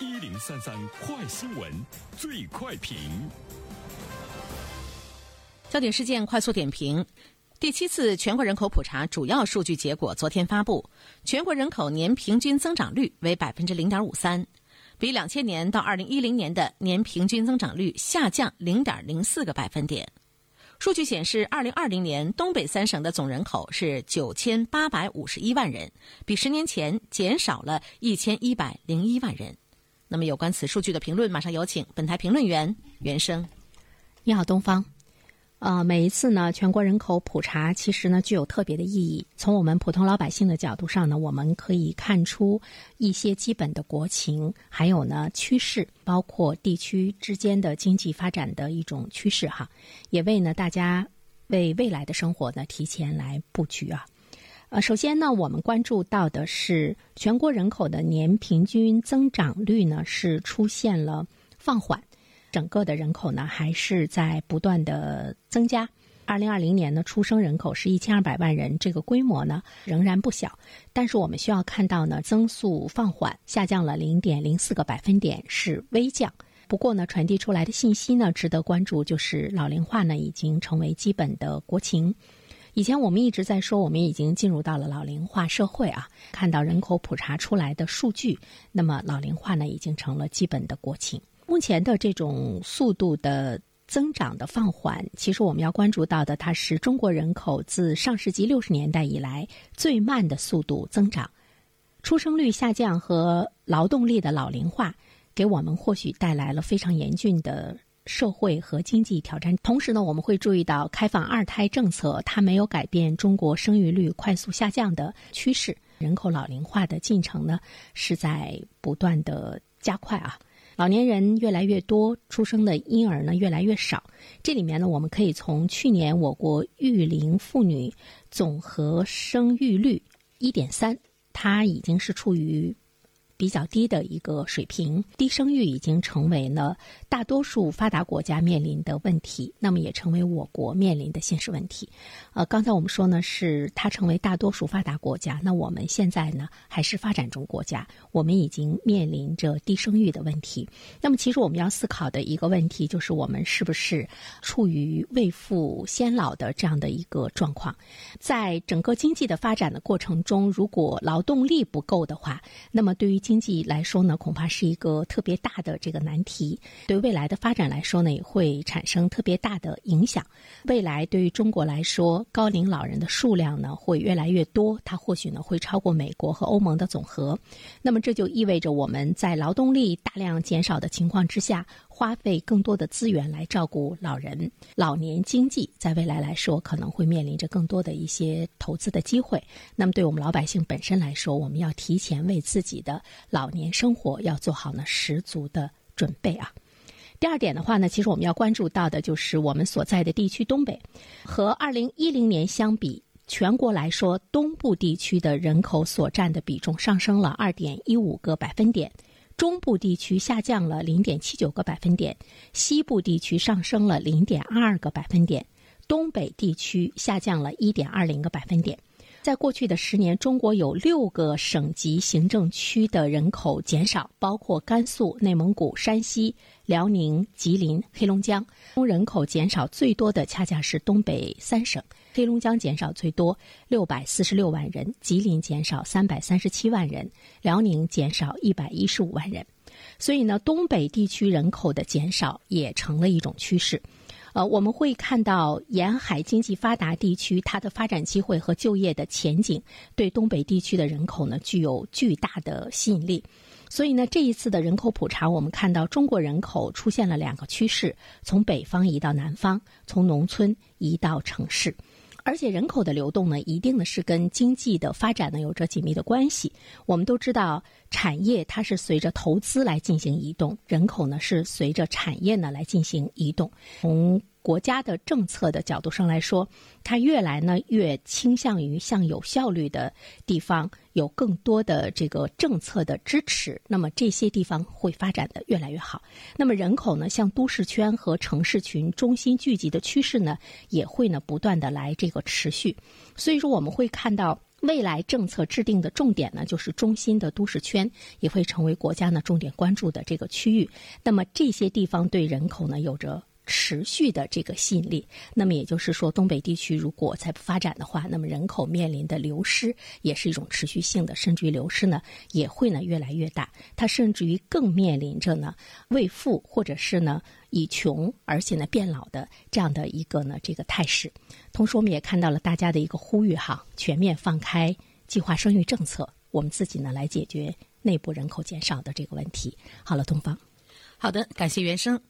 一零三三快新闻，最快评。焦点事件快速点评：第七次全国人口普查主要数据结果昨天发布，全国人口年平均增长率为百分之零点五三，比两千年到二零一零年的年平均增长率下降零点零四个百分点。数据显示，二零二零年东北三省的总人口是九千八百五十一万人，比十年前减少了一千一百零一万人。那么，有关此数据的评论，马上有请本台评论员袁生。你好，东方。呃，每一次呢，全国人口普查其实呢具有特别的意义。从我们普通老百姓的角度上呢，我们可以看出一些基本的国情，还有呢趋势，包括地区之间的经济发展的一种趋势哈，也为呢大家为未来的生活呢提前来布局啊。呃，首先呢，我们关注到的是全国人口的年平均增长率呢是出现了放缓。整个的人口呢还是在不断的增加。二零二零年呢，出生人口是一千二百万人，这个规模呢仍然不小。但是我们需要看到呢，增速放缓，下降了零点零四个百分点，是微降。不过呢，传递出来的信息呢，值得关注，就是老龄化呢已经成为基本的国情。以前我们一直在说，我们已经进入到了老龄化社会啊。看到人口普查出来的数据，那么老龄化呢已经成了基本的国情。目前的这种速度的增长的放缓，其实我们要关注到的，它是中国人口自上世纪六十年代以来最慢的速度增长，出生率下降和劳动力的老龄化，给我们或许带来了非常严峻的社会和经济挑战。同时呢，我们会注意到开放二胎政策，它没有改变中国生育率快速下降的趋势，人口老龄化的进程呢是在不断的加快啊。老年人越来越多，出生的婴儿呢越来越少。这里面呢，我们可以从去年我国育龄妇女总和生育率一点三，它已经是处于。比较低的一个水平，低生育已经成为了大多数发达国家面临的问题，那么也成为我国面临的现实问题。呃，刚才我们说呢，是它成为大多数发达国家，那我们现在呢还是发展中国家，我们已经面临着低生育的问题。那么，其实我们要思考的一个问题就是，我们是不是处于未富先老的这样的一个状况？在整个经济的发展的过程中，如果劳动力不够的话，那么对于经济来说呢，恐怕是一个特别大的这个难题。对未来的发展来说呢，也会产生特别大的影响。未来对于中国来说，高龄老人的数量呢会越来越多，它或许呢会超过美国和欧盟的总和。那么这就意味着我们在劳动力大量减少的情况之下。花费更多的资源来照顾老人，老年经济在未来来说可能会面临着更多的一些投资的机会。那么，对我们老百姓本身来说，我们要提前为自己的老年生活要做好呢十足的准备啊。第二点的话呢，其实我们要关注到的就是我们所在的地区东北，和二零一零年相比，全国来说，东部地区的人口所占的比重上升了二点一五个百分点。中部地区下降了零点七九个百分点，西部地区上升了零点二二个百分点，东北地区下降了一点二零个百分点。在过去的十年，中国有六个省级行政区的人口减少，包括甘肃、内蒙古、山西、辽宁、吉林、黑龙江。人口减少最多的恰恰是东北三省，黑龙江减少最多，六百四十六万人；吉林减少三百三十七万人；辽宁减少一百一十五万人。所以呢，东北地区人口的减少也成了一种趋势。呃，我们会看到沿海经济发达地区，它的发展机会和就业的前景，对东北地区的人口呢具有巨大的吸引力。所以呢，这一次的人口普查，我们看到中国人口出现了两个趋势：从北方移到南方，从农村移到城市。而且人口的流动呢，一定呢是跟经济的发展呢有着紧密的关系。我们都知道，产业它是随着投资来进行移动，人口呢是随着产业呢来进行移动。从国家的政策的角度上来说，它越来呢越倾向于向有效率的地方有更多的这个政策的支持，那么这些地方会发展的越来越好。那么人口呢向都市圈和城市群中心聚集的趋势呢，也会呢不断的来这个持续。所以说我们会看到。未来政策制定的重点呢，就是中心的都市圈也会成为国家呢重点关注的这个区域。那么这些地方对人口呢有着。持续的这个吸引力，那么也就是说，东北地区如果再不发展的话，那么人口面临的流失也是一种持续性的，甚至于流失呢也会呢越来越大。它甚至于更面临着呢为富或者是呢以穷而且呢变老的这样的一个呢这个态势。同时，我们也看到了大家的一个呼吁哈，全面放开计划生育政策，我们自己呢来解决内部人口减少的这个问题。好了，东方，好的，感谢原生。